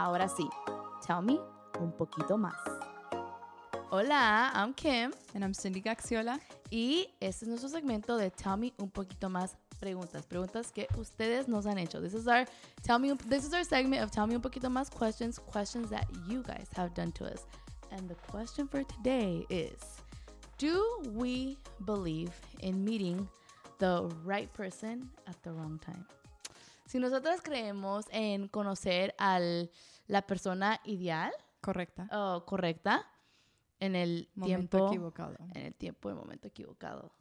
Ahora sí, tell me un poquito más. Hola, I'm Kim. And I'm Cindy Gaxiola. Y este es nuestro segmento de Tell Me un poquito más preguntas, preguntas que ustedes nos han hecho. This is our Tell Me this is our segment of Tell Me un poquito más questions, questions that you guys have done to us. And the question for today is do we believe in meeting the right person at the wrong time? Si nosotros creemos en conocer a la persona ideal Correcta. o correcta en el Momento tiempo equivocado. en el tiempo y momento equivocado.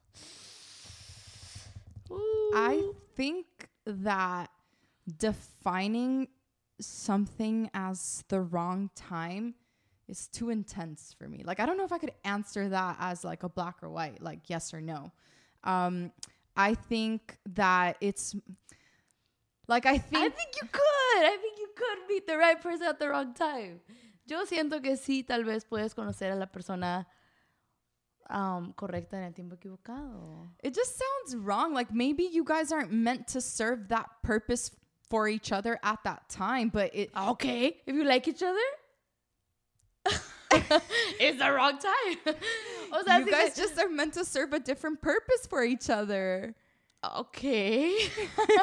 I Ooh. think that defining something as the wrong time is too intense for me. Like I don't know if I could answer that as like a black or white, like yes or no. Um I think that it's like I think I think you could. I think you could meet the right person at the wrong time. Yo siento que sí, tal vez puedes conocer a la persona um, correcta en el tiempo equivocado. It just sounds wrong. Like maybe you guys aren't meant to serve that purpose for each other at that time, but it Okay, if you like each other, it's the wrong time. o sea, you guys just are meant to serve a different purpose for each other. Okay.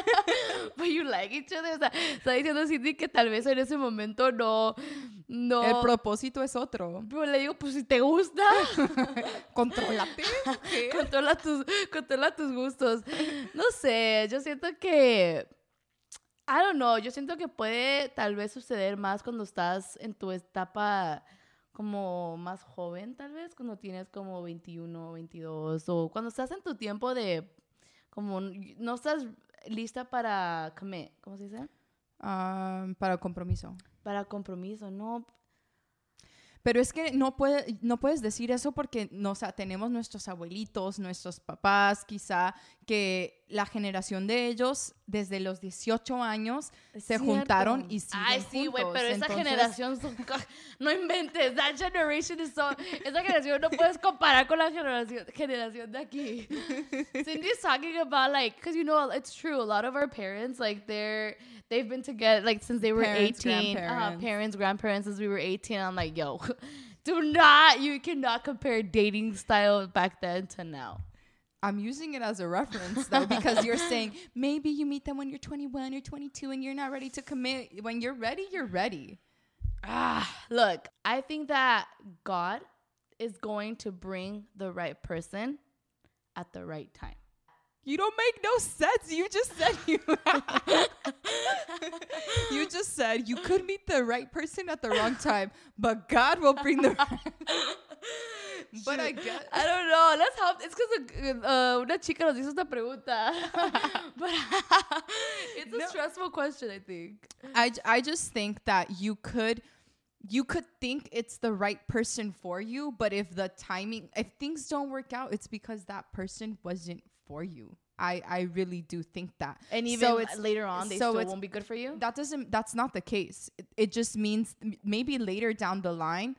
But you like each other. O sea, está diciendo Cindy que tal vez en ese momento no. No. El propósito es otro. Pero le digo, pues si te gusta, Contrólate. controla tus, controla tus gustos. No sé, yo siento que. I don't know, yo siento que puede tal vez suceder más cuando estás en tu etapa como más joven, tal vez, cuando tienes como 21, 22, o cuando estás en tu tiempo de. Como no estás lista para commit, ¿cómo se dice? Um, para compromiso. Para compromiso, no. Pero es que no, puede, no puedes decir eso porque no, o sea, tenemos nuestros abuelitos, nuestros papás, quizá que la generación de ellos desde los 18 años se juntaron y siguen Ay, sí, güey, pero esa generación, son no inventes, that generation is so, esa generación no puedes comparar con la generación, generación de aquí. Cindy's talking about like, because you know, it's true, a lot of our parents, like they're, they've been together, like since they were Parents, 18, uh, parents, grandparents, since we were 18, I'm like, yo, do not, you cannot compare dating style back then to now. I'm using it as a reference though because you're saying maybe you meet them when you're 21 or 22 and you're not ready to commit. When you're ready, you're ready. Ah, look, I think that God is going to bring the right person at the right time. You don't make no sense. You just said you. you just said you could meet the right person at the wrong time, but God will bring the. but I guess. I don't know. Let's help. It's because uh, una chica nos hizo esta pregunta. but it's a No. stressful question, I think. I, I just think that you could you could think it's the right person for you but if the timing if things don't work out it's because that person wasn't for you i i really do think that And even So it's- later on, they so still won't be good for you. that doesn't that's not the case it, it just means maybe later down the line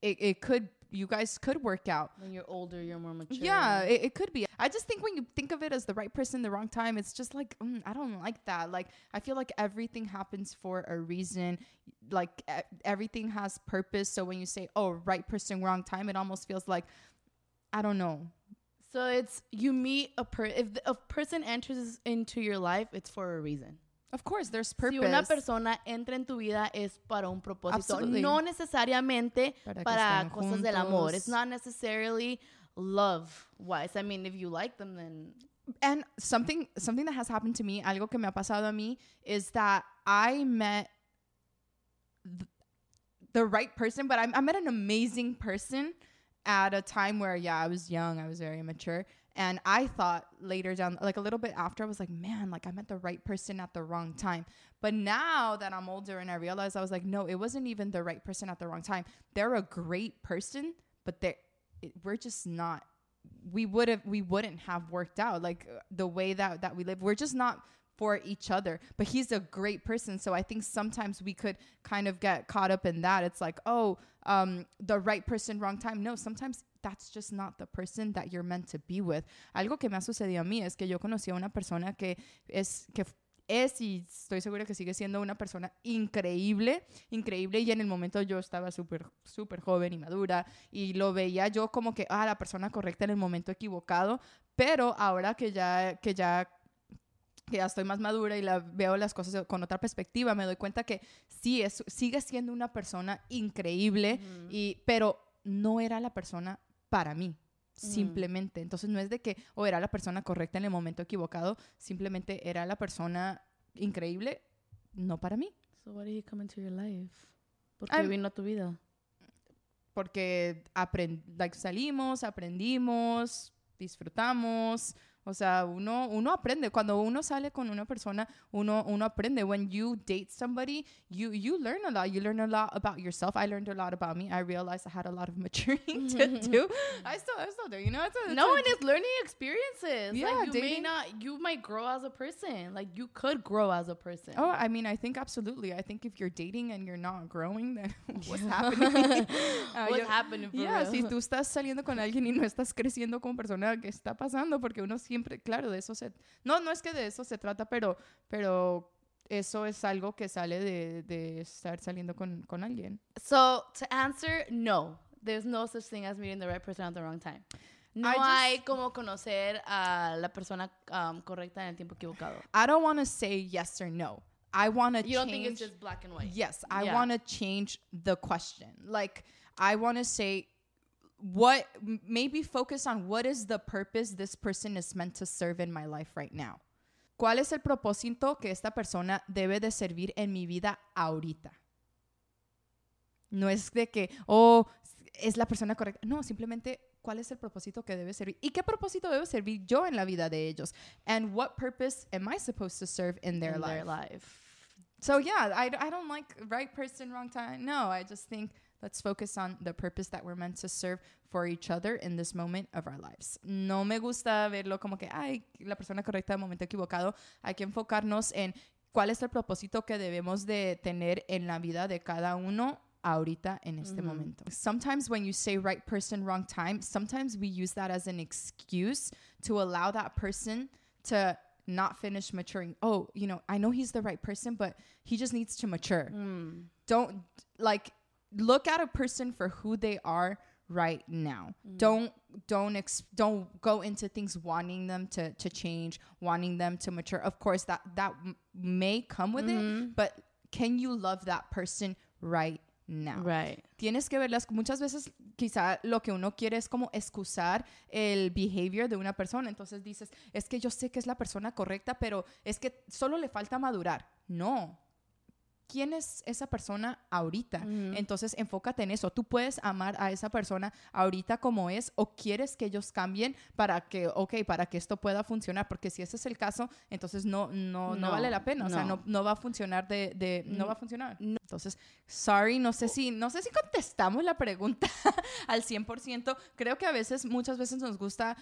it, it could you guys could work out When you're older, you're more mature. yeah, it, it could be. I just think when you think of it as the right person, the wrong time, it's just like mm, I don't like that. Like I feel like everything happens for a reason. Like e- everything has purpose. So when you say, "Oh, right person, wrong time," it almost feels like I don't know. So it's you meet a per if a person enters into your life, it's for a reason. Of course, there's Si purpose. una persona entra en tu vida es para un propósito, Absolutely. no necesariamente Para para cosas del amor. It's not necessarily love wise. I mean, if you like them, then and something something that has happened to me, algo que me ha pasado a mí, is that I met th- the right person, but I, I met an amazing person at a time where, yeah, I was young, I was very immature. And I thought later down, like a little bit after, I was like, man, like I met the right person at the wrong time. But now that I'm older and I realized, I was like, no, it wasn't even the right person at the wrong time. They're a great person, but they're, we're just not we would have we wouldn't have worked out like the way that that we live we're just not for each other. But he's a great person. So i think sometimes we could kind of get caught up in that. It's like oh um the right person wrong time. No sometimes that's just not the person that you're meant to be with. Algo que me ha sucedido a mí es que yo conocí a una persona que es que es y estoy segura que sigue siendo una persona increíble, increíble. Y en el momento yo estaba súper, súper joven y madura y lo veía yo como que, ah, la persona correcta en el momento equivocado, pero ahora que ya, que ya que ya estoy más madura y la veo las cosas con otra perspectiva, me doy cuenta que sí, es, sigue siendo una persona increíble, y, pero no era la persona para mí simplemente. Entonces no es de que o era la persona correcta en el momento equivocado, simplemente era la persona increíble, no para mí. So why did he come into your life? ¿Por qué vino a tu vida? Porque like, salimos, aprendimos, disfrutamos, O sea, uno, uno aprende. Cuando uno sale con una persona, uno, uno aprende. When you date somebody, you, you learn a lot. You learn a lot about yourself. I learned a lot about me. I realized I had a lot of maturing to do. I still, I still do. You know, it's a, it's no, a, and it's learning experiences. Yeah, like you dating. may not, you might grow as a person. Like you could grow as a person. Oh, I mean, I think absolutely. I think if you're dating and you're not growing, then what's happening? uh, what's happening? yeah, real? si tú estás saliendo con alguien y no estás creciendo como persona, ¿qué está pasando? Porque uno siempre, claro, de eso se... No, no es que de eso se trata, pero, pero eso es algo que sale de, de estar saliendo con, con alguien. So, to answer, no. There's no such thing as meeting the right person at the wrong time. No hay como conocer a la persona um, correcta en el tiempo equivocado. I don't want to say yes or no. I want to You don't think it's just black and white? Yes, I yeah. want to change the question. Like, I want to say, what maybe focus on what is the purpose this person is meant to serve in my life right now. ¿Cuál es el propósito que esta persona debe de servir en mi vida ahorita? No es de que, oh, es la persona correcta. No, simplemente cuál es el propósito que debe servir y qué propósito debo servir yo en la vida de ellos. And what purpose am I supposed to serve in their, in life? their life? So yeah, I, I don't like right person, wrong time. No, I just think Let's focus on the purpose that we're meant to serve for each other in this moment of our lives. No me gusta verlo como que, ay, la persona correcta el momento equivocado. Hay que enfocarnos en cuál es el propósito que debemos de tener en la vida de cada uno ahorita en este mm -hmm. momento. Sometimes when you say right person, wrong time, sometimes we use that as an excuse to allow that person to not finish maturing. Oh, you know, I know he's the right person, but he just needs to mature. Mm. Don't like look at a person for who they are right now. Mm. Don't don't ex- don't go into things wanting them to to change, wanting them to mature. Of course, that that m- may come with mm-hmm. it, but can you love that person right now? Right. Tienes que verlas. Muchas veces, quizá lo que uno quiere es como excusar el behavior de una persona. Entonces dices, es que yo sé que es la persona correcta, pero es que solo le falta madurar. No quién es esa persona ahorita. Entonces, enfócate en eso. Tú puedes amar a esa persona ahorita como es o quieres que ellos cambien para que, ok, para que esto pueda funcionar. Porque si ese es el caso, entonces no, no, no, vale la pena. O sea, no, no va a funcionar de, de no va a funcionar. Entonces, sorry, no sé si, no sé si contestamos la pregunta al 100%. Creo que a veces, muchas veces nos gusta,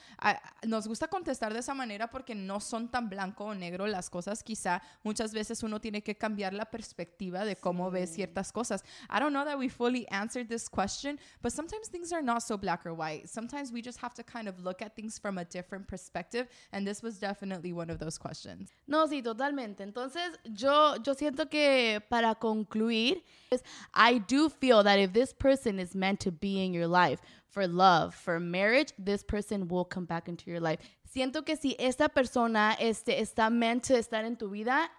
nos gusta contestar de esa manera porque no son tan blanco o negro las cosas. Quizá muchas veces uno tiene que cambiar la perspectiva de cómo ves ciertas cosas. I don't know that we fully answered this question, but sometimes things are not so black or white. Sometimes we just have to kind of look at things from a different perspective, and this was definitely one of those questions. No, sí, totalmente. Entonces, yo, yo siento que para concluir, I do feel that if this person is meant to be in your life, for love, for marriage, this person will come back into your life. Siento que si esta persona este, está meant to estar en tu vida,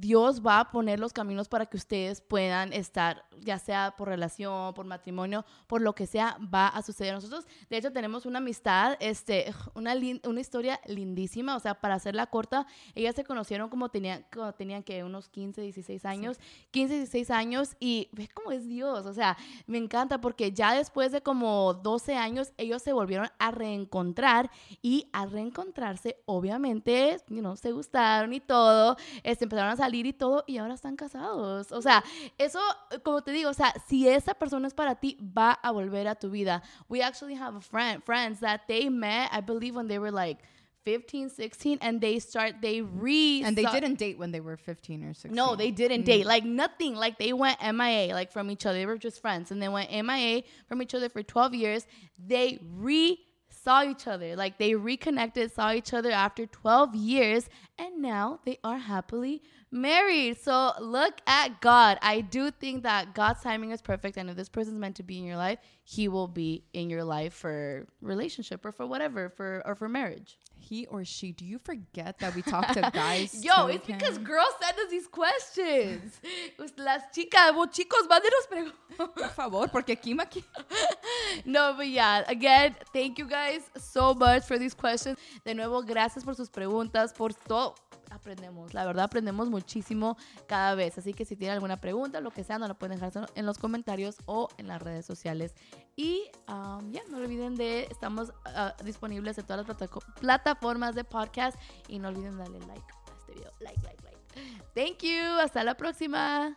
Dios va a poner los caminos para que ustedes puedan estar, ya sea por relación, por matrimonio, por lo que sea, va a suceder. Nosotros, de hecho, tenemos una amistad, este, una, una historia lindísima, o sea, para hacerla corta, ellas se conocieron como tenían, como tenían que unos 15, 16 años, 15, 16 años, y ves cómo es Dios, o sea, me encanta porque ya después de como 12 años, ellos se volvieron a reencontrar y a reencontrarse, obviamente, you know, se gustaron y todo, este, empezaron a salir y todo y ahora están casados. O sea, eso, como te digo, o sea, si esa persona es para ti, va a volver a tu vida. We actually have a friend, friends that they met, I believe, when they were like 15, 16, and they start, they re. And they didn't date when they were 15 or 16. No, they didn't mm. date. Like nothing. Like they went MIA, like from each other. They were just friends. And they went MIA from each other for 12 years. They re saw each other. Like they reconnected, saw each other after 12 years, and now they are happily married. So look at God. I do think that God's timing is perfect. And if this person's meant to be in your life, he will be in your life for relationship or for whatever, for or for marriage. He or she. Do you forget that we talk to guys? Yo, it's because girls send us these questions. Las chicas, vos oh, chicos, mándenos preguntas. Por favor, porque Kim aquí. No, but yeah, again, thank you guys so much for these questions. De nuevo, gracias por sus preguntas, por todo. Aprendemos, la verdad, aprendemos muchísimo cada vez. Así que si tienen alguna pregunta, lo que sea, nos la pueden dejar en los comentarios o en las redes sociales. Y um, ya, no olviden de, estamos uh, disponibles en todas las plata- plataformas de podcast. Y no olviden darle like a este video. Like, like, like. Thank you. Hasta la próxima.